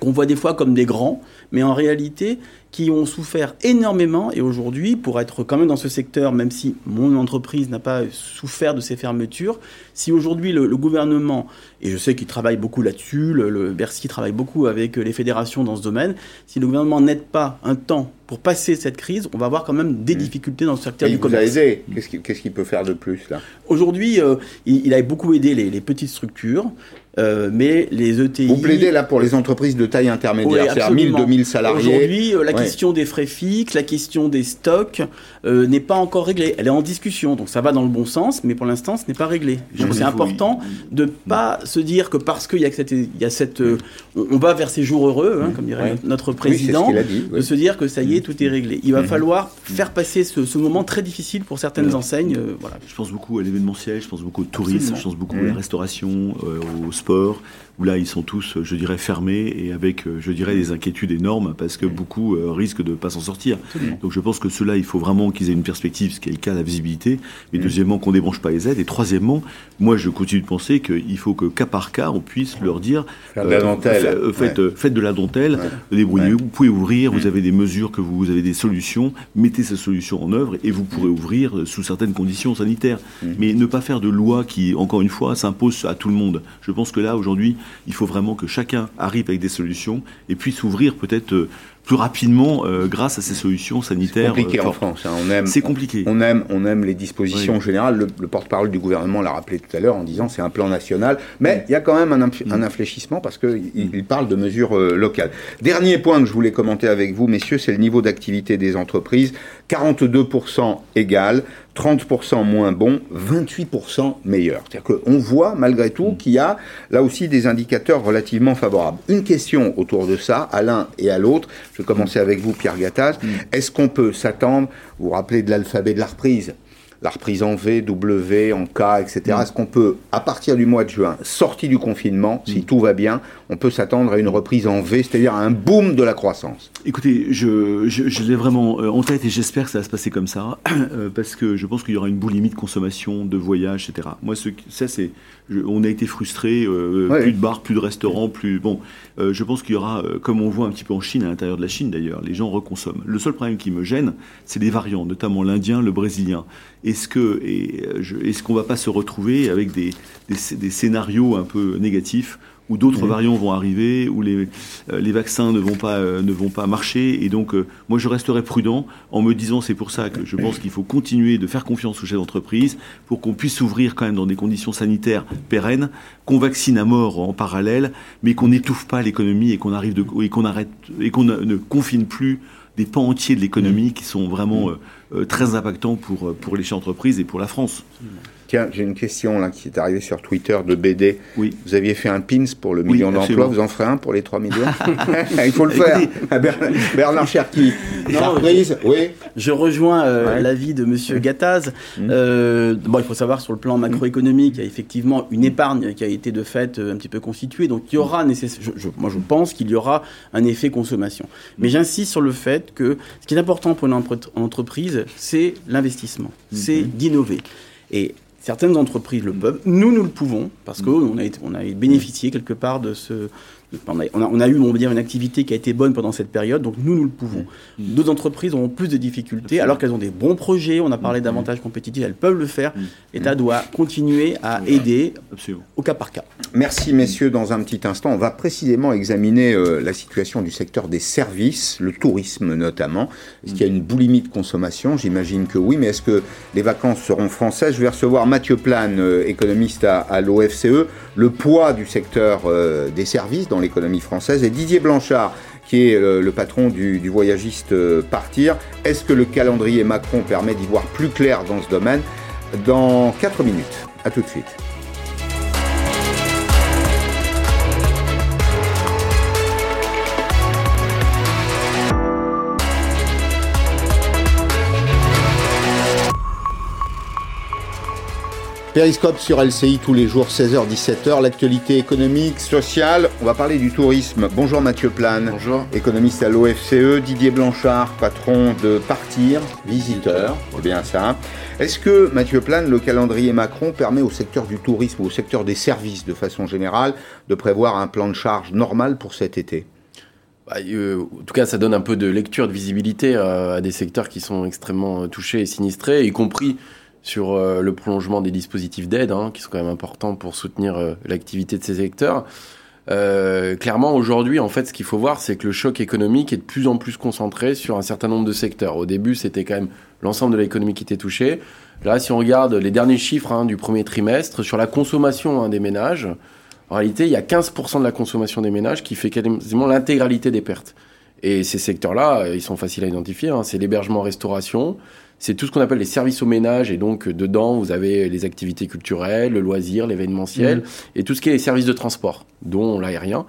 qu'on voit des fois comme des grands, mais en réalité qui ont souffert énormément et aujourd'hui, pour être quand même dans ce secteur, même si mon entreprise n'a pas souffert de ces fermetures, si aujourd'hui le, le gouvernement, et je sais qu'il travaille beaucoup là-dessus, le, le Bercy travaille beaucoup avec les fédérations dans ce domaine, si le gouvernement n'aide pas un temps pour passer cette crise, on va avoir quand même des difficultés dans le secteur Il du vous a commerce. aidé. Qu'est-ce qu'il qu'est-ce qu'il peut faire de plus là? Aujourd'hui, euh, il, il a beaucoup aidé les, les petites structures, euh, mais les ETI... Vous plaidez là pour les entreprises de taille intermédiaire, Oui, c'est-à-dire 1000, absolument. 2000 salariés. Aujourd'hui, euh, la Ouais. Question des frais fixes, la question des stocks euh, n'est pas encore réglée. Elle est en discussion, donc ça va dans le bon sens, mais pour l'instant, ce n'est pas réglé. C'est important de pas se dire que parce qu'il y a cette, il y a cette, euh, on va vers ces jours heureux, hein, comme dirait Ouais. notre président, de se dire que ça y est, tout est réglé. Il va Mhm. falloir faire passer ce, ce moment très difficile pour certaines enseignes. euh, voilà. Je pense beaucoup à l'événementiel, je pense beaucoup au tourisme, Absolument. je pense beaucoup à la restauration, euh, au sport, où là ils sont tous, euh, je dirais, fermés et avec, euh, je dirais, des inquiétudes énormes parce que beaucoup euh, risquent de ne pas s'en sortir. Donc je pense que ceux-là, il faut vraiment qu'ils aient une perspective, ce qui est le cas, la visibilité. Mais Mhm. deuxièmement, qu'on débranche pas les aides. Et troisièmement, moi je continue de penser qu'il faut que cas par cas, on puisse leur dire Faire de la dentelle. fa- euh, faites, Ouais. faites de la dentelle, Ouais. débrouillez-vous, Ouais. vous pouvez ouvrir, vous avez des mesures que vous, vous avez des solutions, mettez ces solutions en œuvre et vous pourrez ouvrir euh, sous certaines conditions sanitaires. Mais ne pas faire de loi qui, encore une fois, s'impose à tout le monde. Je pense que là, aujourd'hui, il faut vraiment que chacun arrive avec des solutions et puisse ouvrir peut-être euh, plus rapidement euh, grâce à ces solutions sanitaires. compliqué euh, en. France. hein. On aime, C'est compliqué. On aime, on aime les dispositions Oui. générales. Le, le porte-parole du gouvernement l'a rappelé tout à l'heure en disant c'est un plan national. Mais il y a quand même un, Mm. un infléchissement parce qu'il il parle de mesures euh, locales. Dernier point que je voulais commenter avec vous, messieurs, c'est le niveau d'activité des entreprises. 42% égal, 30% moins bon, 28% meilleur. C'est-à-dire qu'on voit malgré Mm. tout qu'il y a là aussi des indicateurs relativement favorables. Une question autour de ça, à l'un et à l'autre. Je vais commencer avec vous, Pierre Gattaz. Mm. Est-ce qu'on peut s'attendre, vous vous rappelez de l'alphabet de la reprise la reprise en V, W, en K, etc. Mm. Est-ce qu'on peut, à partir du mois de juin, sorti du confinement, Mm. si tout va bien, on peut s'attendre à une reprise en V, c'est-à-dire à un boom de la croissance? Écoutez, je, je, je l'ai vraiment euh, en tête et j'espère que ça va se passer comme ça, euh, parce que je pense qu'il y aura une boulimie de consommation, de voyage, etc. Moi, ce, ça, c'est, je- on a été frustrés, euh, Ouais. plus de bars, plus de restaurants, plus bon. euh, je pense qu'il y aura, euh, comme on voit un petit peu en Chine, à l'intérieur de la Chine d'ailleurs, les gens reconsomment. Le seul problème qui me gêne, c'est les variants, notamment l'indien, le brésilien. Est-ce que, euh, est-ce qu'on va pas se retrouver avec des, des, sc- des scénarios un peu négatifs? Où d'autres Mhm. variants vont arriver, où les, euh, les vaccins ne vont pas, euh, ne vont pas marcher. Et donc, euh, moi, je resterai prudent en me disant, c'est pour ça que je pense qu'il faut continuer de faire confiance aux chefs d'entreprise pour qu'on puisse s'ouvrir quand même dans des conditions sanitaires pérennes, qu'on vaccine à mort en parallèle, mais qu'on n'étouffe pas l'économie et qu'on arrive de, et qu'on arrête, et qu'on ne ne confine plus des pans entiers de l'économie qui sont vraiment euh, très impactants pour, pour les chefs d'entreprise et pour la France. Tiens, j'ai une question là qui est arrivée sur Twitter de BD. Oui. Vous aviez fait un pins pour le Oui, million d'emplois, absolument. vous en ferez un pour les 3 millions Il faut le faire. Bernard, Bernard Cherki, Non, reprise, oui. Je rejoins euh, Ouais. l'avis de Monsieur Gattaz. Mhm. Euh, bon, il faut savoir sur le plan macroéconomique, il y a effectivement une épargne qui a été de fait euh, un petit peu constituée. Donc il y aura nécessaire. je- je- moi, je pense qu'il y aura un effet consommation. Mais j'insiste sur le fait que ce qui est important pour une entreprise, c'est l'investissement, c'est d'innover. Et certaines entreprises le peuvent. Nous, nous le pouvons parce qu'on a, été- on a bénéficié quelque part de ce. On a, on eu, on va dire, une activité qui a été bonne pendant cette période, donc nous, nous le pouvons. D'autres entreprises auront plus de difficultés, alors qu'elles ont des bons projets, on a parlé d'avantages compétitifs, elles peuvent le faire. L'État doit continuer à aider Absolument. au cas par cas. Merci messieurs. Dans un petit instant, on va précisément examiner euh, la situation du secteur des services, le tourisme notamment. Est-ce qu'il y a une boulimie de consommation? J'imagine que oui, mais est-ce que les vacances seront françaises? Je vais recevoir Mathieu Plane, euh, économiste à, à l'OFCE, le poids du secteur euh, des services dans l'économie française, et Didier Blanchard, qui est euh, le patron du, du voyagiste euh, Partir. Est-ce que le calendrier Macron permet d'y voir plus clair dans ce domaine? Dans 4 minutes. À tout de suite. Périscope sur LCI tous les jours 16h-17h, l'actualité économique, sociale. On va parler du tourisme. Bonjour Mathieu Plane. Bonjour. Économiste à l'OFCE. Didier Blanchard, patron de Partir, visiteur. C'est bien ça. Est-ce que, Mathieu Plane, le calendrier Macron permet au secteur du tourisme ou au secteur des services de façon générale de prévoir un plan de charge normal pour cet été? Bah, euh, en tout cas, ça donne un peu de lecture, de visibilité à, à des secteurs qui sont extrêmement euh, touchés et sinistrés, y compris sur euh, le prolongement des dispositifs d'aide, hein, qui sont quand même importants pour soutenir euh, l'activité de ces secteurs. Euh, clairement, aujourd'hui, en fait, ce qu'il faut voir, c'est que le choc économique est de plus en plus concentré sur un certain nombre de secteurs. Au début, c'était quand même l'ensemble de l'économie qui était touchée. Là, si on regarde les derniers chiffres hein, du premier trimestre sur la consommation hein, des ménages, en réalité, il y a 15% de la consommation des ménages qui fait quasiment l'intégralité des pertes. Et ces secteurs-là, ils sont faciles à identifier. Hein. C'est l'hébergement-restauration, c'est tout ce qu'on appelle les services au ménage. Et donc, dedans, vous avez les activités culturelles, le loisir, l'événementiel, mmh. et tout ce qui est les services de transport, dont l'aérien.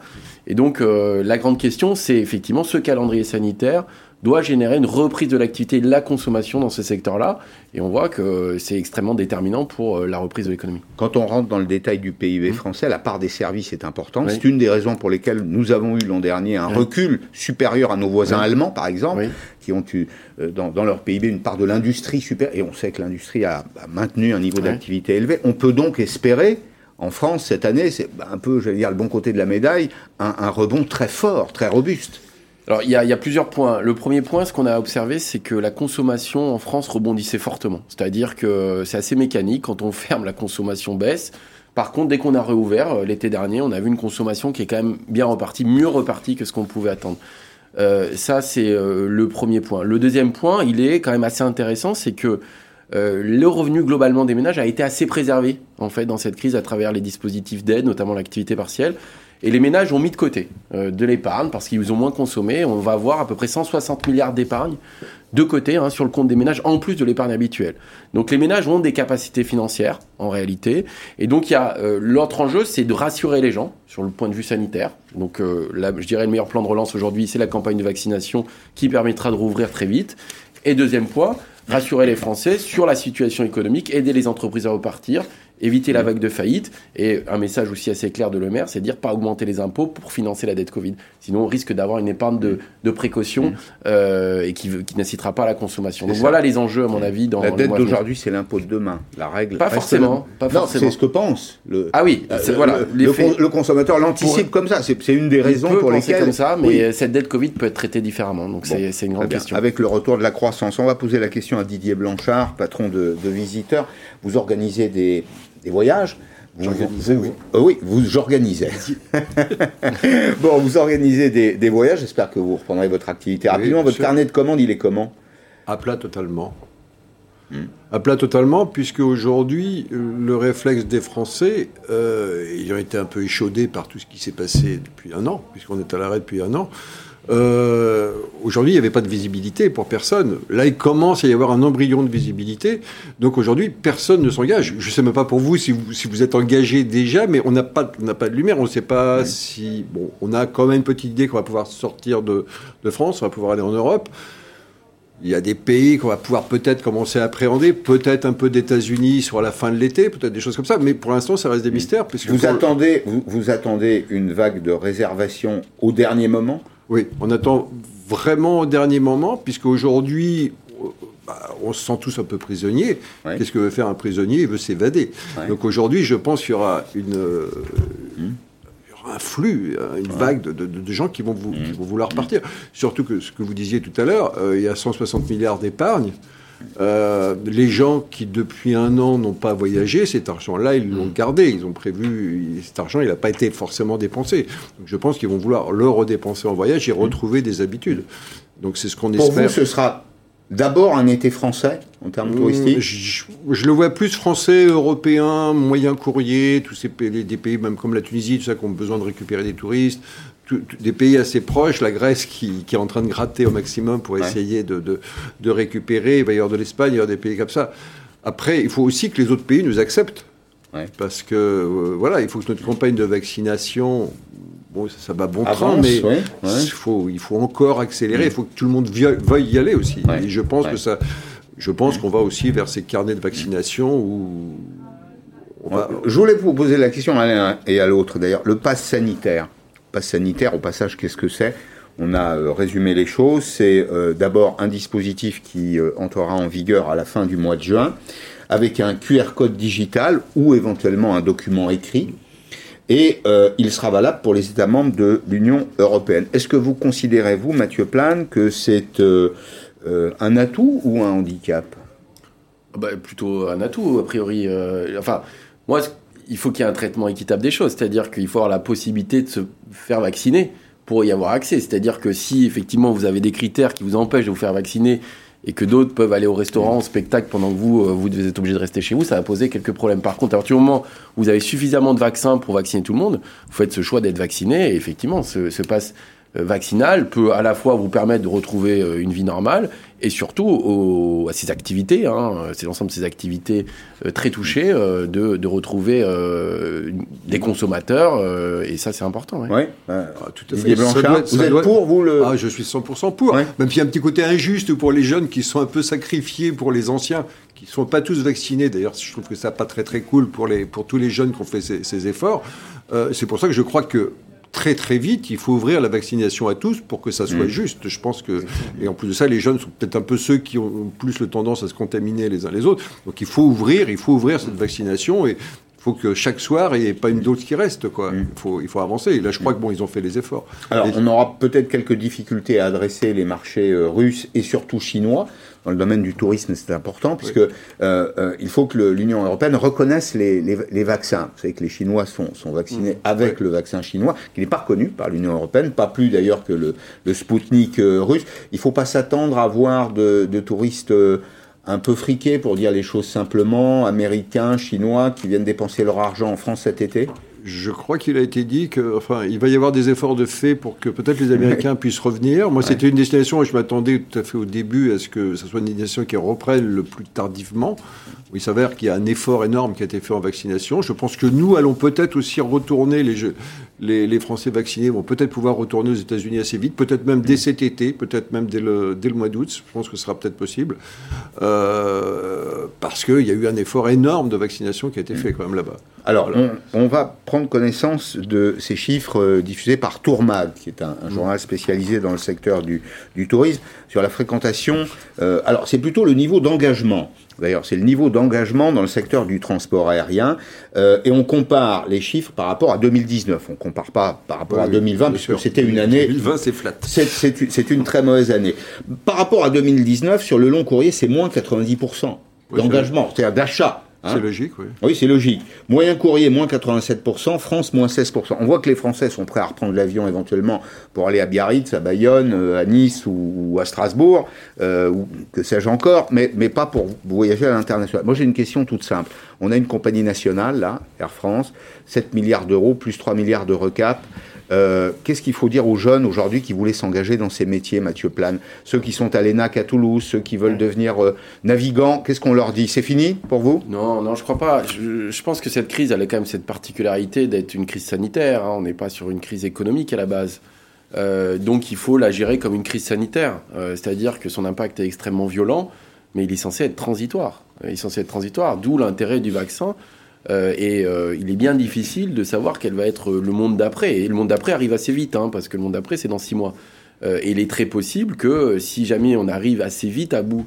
Et donc, euh, la grande question, c'est effectivement ce calendrier sanitaire doit générer une reprise de l'activité et de la consommation dans ce secteur-là. Et on voit que c'est extrêmement déterminant pour euh, la reprise de l'économie. Quand on rentre dans le détail du PIB mmh. français, la part des services est importante. Oui. C'est une des raisons pour lesquelles nous avons eu l'an dernier un oui. recul supérieur à nos voisins oui. allemands, par exemple, qui ont eu euh, dans, dans, leur PIB une part de l'industrie supérieure. Et on sait que l'industrie a, a, maintenu un niveau d'activité élevé. On peut donc espérer en France cette année, c'est un peu, je vais dire, le bon côté de la médaille, un, un rebond très fort, très robuste. Alors, il y, a, il y, a, plusieurs points. Le premier point, ce qu'on a observé, c'est que la consommation en France rebondissait fortement. C'est-à-dire que c'est assez mécanique. Quand on ferme, la consommation baisse. Par contre, dès qu'on a réouvert euh, l'été dernier, on a vu une consommation qui est quand même bien repartie, mieux repartie que ce qu'on pouvait attendre. Euh, ça, c'est euh, le premier point. Le deuxième point, il est quand même assez intéressant, c'est que euh, le revenu globalement des ménages a été assez préservé en fait dans cette crise à travers les dispositifs d'aide, notamment l'activité partielle. Et les ménages ont mis de côté euh, de l'épargne parce qu'ils ont moins consommé. On va avoir à peu près 160 milliards d'épargne de côté hein, sur le compte des ménages, en plus de l'épargne habituelle. Donc les ménages ont des capacités financières en réalité. Et donc il y a euh, l'autre enjeu, c'est de rassurer les gens sur le point de vue sanitaire. Donc euh, je dirais le meilleur plan de relance aujourd'hui, c'est la campagne de vaccination qui permettra de rouvrir très vite. Et deuxième point, rassurer les Français sur la situation économique, aider les entreprises à repartir éviter la vague de faillite. Et un message aussi assez clair de Le Maire, c'est de dire pas augmenter les impôts pour financer la dette Covid. Sinon, on risque d'avoir une épargne de, de précaution euh, et qui, qui n'incitera pas à la consommation. Donc ça. voilà les enjeux, à mon avis. Dans la dette d'aujourd'hui, c'est l'impôt de demain. La règle. Pas forcément. Pas non, forcément. c'est ce que pense. Le, ah oui, euh, voilà. Le, le, le, consommateur l'anticipe comme ça. C'est une des raisons peut pour lesquelles. comme ça, mais oui. cette dette Covid peut être traitée différemment. Donc bon, c'est une grande question. Avec le retour de la croissance, on va poser la question à Didier Blanchard, patron de, de Visiteurs. Vous organisez des, des voyages. Vous, vous, vous, euh, oui, vous organisez. bon, vous organisez des, des voyages. J'espère que vous reprendrez votre activité rapidement. Oui, votre sûr. carnet de commandes, il est comment? À plat totalement. Hmm. À plat totalement, puisque aujourd'hui, le réflexe des Français, euh, ayant été un peu échaudé par tout ce qui s'est passé depuis un an, puisqu'on est à l'arrêt depuis un an, euh, aujourd'hui, il n'y avait pas de visibilité pour personne. Là, il commence à y avoir un embryon de visibilité. Donc aujourd'hui, personne ne s'engage. Je ne sais même pas pour vous si, vous si vous êtes engagé déjà, mais on n'a pas, on pas de lumière. On ne sait pas oui. si. Bon, on a quand même une petite idée qu'on va pouvoir sortir de, de, France, on va pouvoir aller en Europe. Il y a des pays qu'on va pouvoir peut-être commencer à appréhender, peut-être un peu d'États-Unis sur la fin de l'été, peut-être des choses comme ça, mais pour l'instant, ça reste des mystères. Puisque vous, attendez, vous, vous attendez une vague de réservation au dernier moment? Oui, on attend vraiment au dernier moment, puisque aujourd'hui, bah, on se sent tous un peu prisonniers. Ouais. Qu'est-ce que veut faire un prisonnier? Il veut s'évader. Ouais. Donc aujourd'hui, je pense qu'il y aura une. Euh, mmh. il y aura un flux, une ouais. vague de, de, de, gens qui vont, vous, mmh. qui vont vouloir partir. Surtout que ce que vous disiez tout à l'heure, euh, il y a 160 milliards d'épargne. Euh, les gens qui depuis un an n'ont pas voyagé, cet argent-là, ils l'ont gardé. Ils ont prévu, cet argent, il n'a pas été forcément dépensé. Donc je pense qu'ils vont vouloir le redépenser en voyage et retrouver des habitudes. Donc c'est ce qu'on espère. Pour vous, ce sera d'abord un été français en termes touristiques je, je, le vois plus français, européen, moyen courrier, tous ces pays, des pays même comme la Tunisie, tout ça, qui ont besoin de récupérer des touristes des pays assez proches, la Grèce qui, qui, est en train de gratter au maximum pour essayer ouais. de, de, de, récupérer, il va y avoir de l'Espagne, il y avoir des pays comme ça. Après, il faut aussi que les autres pays nous acceptent. Ouais. Parce que, euh, voilà, il faut que notre campagne de vaccination, bon, ça, ça va bon Avance, train, mais ouais, Il, faut, il faut encore accélérer, il faut que tout le monde veuille y aller aussi. Et je pense que ça... Je pense qu'on va aussi vers ces carnets de vaccination où Je voulais vous poser la question à l'un et à l'autre d'ailleurs. Le pass sanitaire. Pass sanitaire, au passage, qu'est-ce que c'est? On a euh, résumé les choses. C'est euh, d'abord un dispositif qui euh, entrera en vigueur à la fin du mois de juin, avec un QR code digital ou éventuellement un document écrit. Et il sera valable pour les États membres de l'Union européenne. Est-ce que vous considérez, vous, Mathieu Plane, que c'est un atout ou un handicap? Ah bah, Plutôt un atout, a priori. enfin, moi, il faut qu'il y ait un traitement équitable des choses. C'est-à-dire qu'il faut avoir la possibilité de se faire vacciner pour y avoir accès. C'est-à-dire que si effectivement vous avez des critères qui vous empêchent de vous faire vacciner et que d'autres peuvent aller au restaurant, au spectacle pendant que vous, euh, vous être obligé de rester chez vous, ça va poser quelques problèmes. Par contre, à partir du moment où vous avez suffisamment de vaccins pour vacciner tout le monde, vous faites ce choix d'être vacciné et effectivement, ce passe euh, vaccinal peut à la fois vous permettre de retrouver euh, une vie normale et surtout à ces activités, hein, c'est l'ensemble de ces activités euh, très touchées, de, retrouver des consommateurs et ça c'est important. Oui, ah, tout à fait. vous êtes pour vous le ah, Je suis 100% pour. Même s'il y a un petit côté injuste pour les jeunes qui sont un peu sacrifiés pour les anciens qui ne sont pas tous vaccinés. D'ailleurs, je trouve que ça pas très très cool pour, les, pour tous les jeunes qui ont fait ces, ces efforts. c'est pour ça que je crois que très très vite, il faut ouvrir la vaccination à tous pour que ça soit mm. juste. Je pense que, et en plus de ça, les jeunes sont peut-être un peu ceux qui ont plus le tendance à se contaminer les uns les autres. Donc il faut ouvrir, il faut ouvrir cette vaccination et il faut que chaque soir, il n'y ait pas une dose qui reste. Quoi. Mm. Il, faut, il faut avancer. Et là, je crois que bon, ils ont fait les efforts. Alors, on aura peut-être quelques difficultés à adresser les marchés euh, russes et surtout chinois dans le domaine du tourisme, c'est important, puisque euh, euh, il faut que l'Union européenne reconnaisse les, les, vaccins. Vous savez que les Chinois sont, sont vaccinés mmh. avec le vaccin chinois, qui n'est pas reconnu par l'Union européenne, pas plus d'ailleurs que le, le Spoutnik euh, russe. Il ne faut pas s'attendre à voir de, de touristes un peu friqués, pour dire les choses simplement, américains, chinois, qui viennent dépenser leur argent en France cet été je crois qu'il a été dit que, enfin, il va y avoir des efforts de fait pour que peut-être les Américains puissent revenir. Moi, c'était une destination et je m'attendais tout à fait au début à ce que ce soit une destination qui reprenne le plus tardivement. Il s'avère qu'il y a un effort énorme qui a été fait en vaccination. Je pense que nous allons peut-être aussi retourner, les, les, Français vaccinés vont peut-être pouvoir retourner aux États-Unis assez vite, peut-être même dès cet été, peut-être même dès le, dès le mois d'août. Je pense que ce sera peut-être possible. Euh, parce qu'il y a eu un effort énorme de vaccination qui a été fait quand même là-bas. Alors, on, va prendre connaissance de ces chiffres euh, diffusés par Tourmag, qui est un, mm. journal spécialisé dans le secteur du, tourisme, sur la fréquentation. Euh, alors, c'est plutôt le niveau d'engagement. D'ailleurs, c'est le niveau d'engagement dans le secteur du transport aérien. Euh, et on compare les chiffres par rapport à 2019. On ne compare pas par rapport à 2020, puisque c'était une année... 2020, c'est flat. C'est une très mauvaise année. Par rapport à 2019, sur le long courrier, c'est moins 90% d'engagement, c'est-à-dire d'achat. Hein c'est logique, oui. Oui, c'est logique. Moyen courrier, moins 87%, France, moins 16%. On voit que les Français sont prêts à reprendre l'avion éventuellement pour aller à Biarritz, à Bayonne, euh, à Nice ou, à Strasbourg, euh, ou que sais-je encore, mais, mais pas pour voyager à l'international. Moi, j'ai une question toute simple. On a une compagnie nationale, là, Air France, 7 milliards d'euros, plus 3 milliards de recap. Euh, qu'est-ce qu'il faut dire aux jeunes aujourd'hui qui voulaient s'engager dans ces métiers, Mathieu Plane? Ceux qui sont à l'ENAC à Toulouse, ceux qui veulent devenir euh, navigants, qu'est-ce qu'on leur dit? C'est fini pour vous? Non, non, je crois pas. Je, pense que cette crise, elle a quand même cette particularité d'être une crise sanitaire. Hein. On n'est pas sur une crise économique à la base. Euh, donc il faut la gérer comme une crise sanitaire. C'est-à-dire que son impact est extrêmement violent, mais il est censé être transitoire. Il est censé être transitoire, d'où l'intérêt du vaccin. Euh, et euh, il est bien difficile de savoir quel va être le monde d'après. Et le monde d'après arrive assez vite, hein, parce que le monde d'après, c'est dans six mois. Euh, et il est très possible que si jamais on arrive assez vite à bout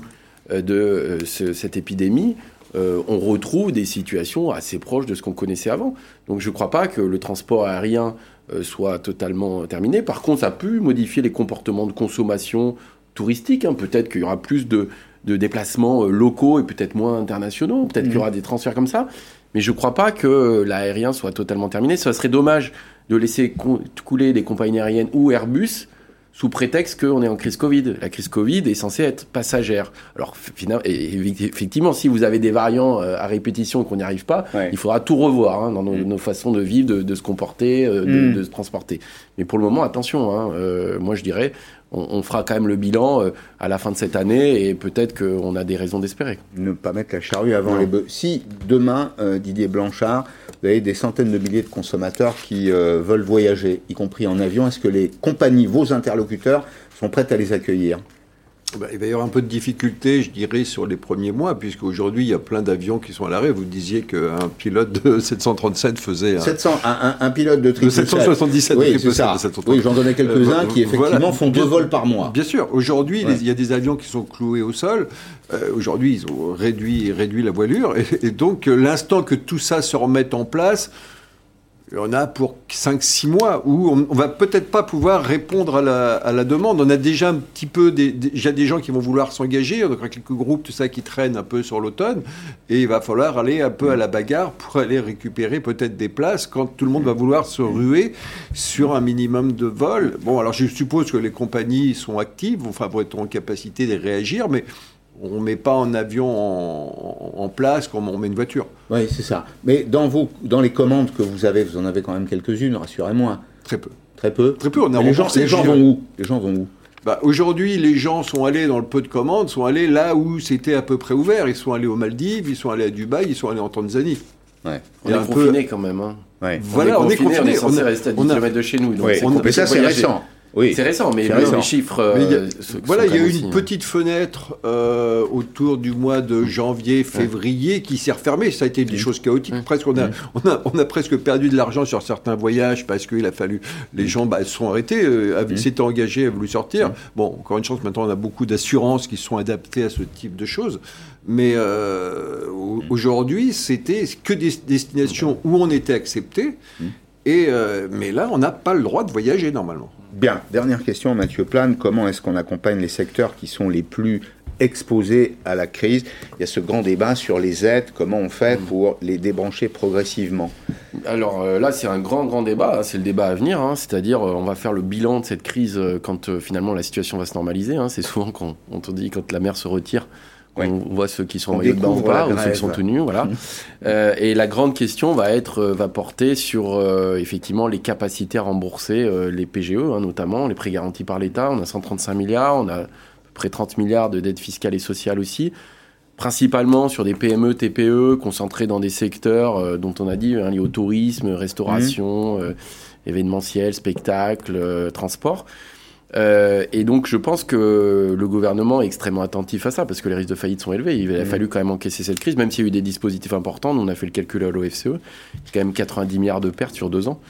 de cette épidémie, on retrouve des situations assez proches de ce qu'on connaissait avant. Donc je ne crois pas que le transport aérien soit totalement terminé. Par contre, ça a pu modifier les comportements de consommation touristique. Hein. Peut-être qu'il y aura plus de, de déplacements locaux et peut-être moins internationaux. Peut-être qu'il y aura des transferts comme ça. Mais je ne crois pas que l'aérien soit totalement terminé. Ce serait dommage de laisser couler des compagnies aériennes ou Airbus sous prétexte qu'on est en crise Covid. La crise Covid est censée être passagère. Alors effectivement, si vous avez des variants euh, à répétition et qu'on n'y arrive pas, il faudra tout revoir hein, dans mm. nos, façons de vivre, de, se comporter, euh, mm. de, se transporter. Mais pour le moment, attention. Hein, euh, moi, je dirais, on, fera quand même le bilan euh, à la fin de cette année et peut-être qu'on a des raisons d'espérer. Ne pas mettre la charrue avant les bœufs. Si demain, euh, Didier Blanchard, vous avez des centaines de milliers de consommateurs qui euh, veulent voyager, y compris en avion, est-ce que les compagnies, vos interlocuteurs, sont prêtes à les accueillir? Il va y avoir un peu de difficulté, je dirais, sur les premiers mois, puisqu'aujourd'hui, il y a plein d'avions qui sont à l'arrêt. Vous disiez qu'un pilote de 737 faisait... Un, 700, un, un, pilote de de 777 oui, c'est ça. Oui, j'en donnais quelques-uns Euh, qui effectivement voilà. font deux vols par mois. Bien sûr. Aujourd'hui, Ouais. il y a des avions qui sont cloués au sol. Euh, Aujourd'hui, ils ont réduit, réduit la voilure. Et, et donc, euh, l'instant que tout ça se remette en place, on a pour 5-6 mois où on, on va peut-être pas pouvoir répondre à la, à la demande. On a déjà un petit peu des, déjà des gens qui vont vouloir s'engager. On a quelques groupes, tout ça, qui traînent un peu sur l'automne. Et il va falloir aller un peu à la bagarre pour aller récupérer peut-être des places quand tout le monde va vouloir se ruer sur un minimum de vols. Bon, alors je suppose que les compagnies sont actives, enfin, vont être en capacité de réagir, mais on ne met pas un avion en, en place comme on met une voiture. Oui, c'est ça. Mais dans, vos, dans les commandes que vous avez, vous en avez quand même quelques-unes, rassurez-moi. Très peu. Très peu Très peu, on a les gens, les gens vont où? Les gens vont où? Bah, Aujourd'hui, les gens sont allés dans le peu de commandes, sont allés là où c'était à peu près ouvert. Ils sont allés aux Maldives, ils sont allés à Dubaï, ils sont allés en Tanzanie. Ouais. On est confinés quand même. Hein. Ouais. Voilà, on est confinés, confinés. on est censé On a- rester à 10 on a- km de chez nous. Donc mais ça, c'est récent. Oui. C'est récent, mais récent. les chiffres. Mais il y a- sont- voilà, il y a eu une aussi, petite fenêtre euh, autour du mois de janvier, février qui s'est refermée. Ça a été des choses chaotiques. Presque, on a, on a, on a presque perdu de l'argent sur certains voyages parce qu'il a fallu. Les gens bah, se sont arrêtés, euh, s'étaient engagés, avaient voulu sortir. Bon, encore une chance, maintenant on a beaucoup d'assurances qui sont adaptées à ce type de choses. Mais euh, au- aujourd'hui, c'était que des destinations où on était accepté. Et, euh, mais là, on n'a pas le droit de voyager normalement. Bien, dernière question, Mathieu Plane. Comment est-ce qu'on accompagne les secteurs qui sont les plus exposés à la crise? Il y a ce grand débat sur les aides. Comment on fait pour les débrancher progressivement? Alors euh, là, c'est un grand, grand débat. hein, C'est le débat à venir. hein, C'est-à-dire, euh, on va faire le bilan de cette crise euh, quand euh, finalement la situation va se normaliser. hein. C'est souvent quand on te dit quand la mer se retire. On voit ceux qui sont en maillot de bain ou pas, ou ceux qui sont tenus, voilà. Euh, et la grande question va être, euh, va porter sur euh, effectivement les capacités à rembourser euh, les PGE, hein, notamment les prêts garantis par l'État. On a 135 milliards, on a à peu près 30 milliards de dettes fiscales et sociales aussi principalement sur des PME, TPE, concentrés dans des secteurs euh, dont on a dit hein, liés au tourisme, restauration, euh, événementiel, spectacle, euh, transport. Euh, et donc, je pense que le gouvernement est extrêmement attentif à ça parce que les risques de faillite sont élevés. Il a Mhm. fallu quand même encaisser cette crise, même s'il y a eu des dispositifs importants. Nous, on a fait le calcul à l'OFCE. Il y a quand même 90 milliards de pertes sur deux ans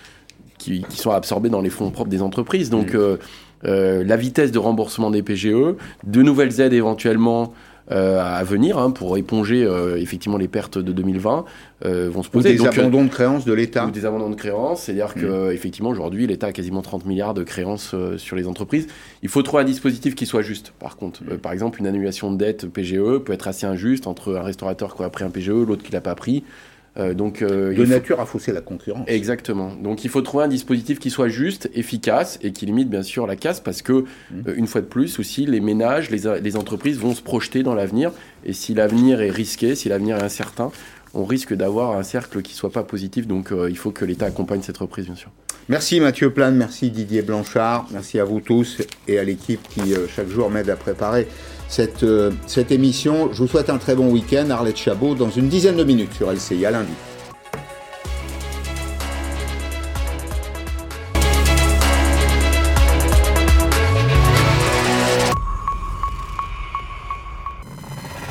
qui, qui sont absorbés dans les fonds propres des entreprises. Donc, euh, euh, la vitesse de remboursement des PGE, de nouvelles aides éventuellement à venir hein, pour éponger euh, effectivement les pertes de 2020 euh, vont se Ou poser. des Donc, euh, abandons de créances de l'État ou des abandons de créances, c'est-à-dire que effectivement aujourd'hui l'État a quasiment 30 milliards de créances euh, sur les entreprises. Il faut trouver un dispositif qui soit juste. Par contre, Euh, par exemple, une annulation de dette PGE peut être assez injuste entre un restaurateur qui a pris un PGE, l'autre qui l'a pas pris. Euh, donc euh, De faut- nature à fausser la concurrence. Exactement. Donc il faut trouver un dispositif qui soit juste, efficace et qui limite bien sûr la casse parce que, euh, une fois de plus, aussi, les ménages, les, les entreprises vont se projeter dans l'avenir. Et si l'avenir est risqué, si l'avenir est incertain, on risque d'avoir un cercle qui soit pas positif. Donc il faut que l'État accompagne cette reprise, bien sûr. Merci Mathieu Plane, merci Didier Blanchard, merci à vous tous et à l'équipe qui chaque jour m'aide à préparer cette, euh, cette émission. Je vous souhaite un très bon week-end. Arlette Chabot dans une dizaine de minutes sur LCI. À lundi.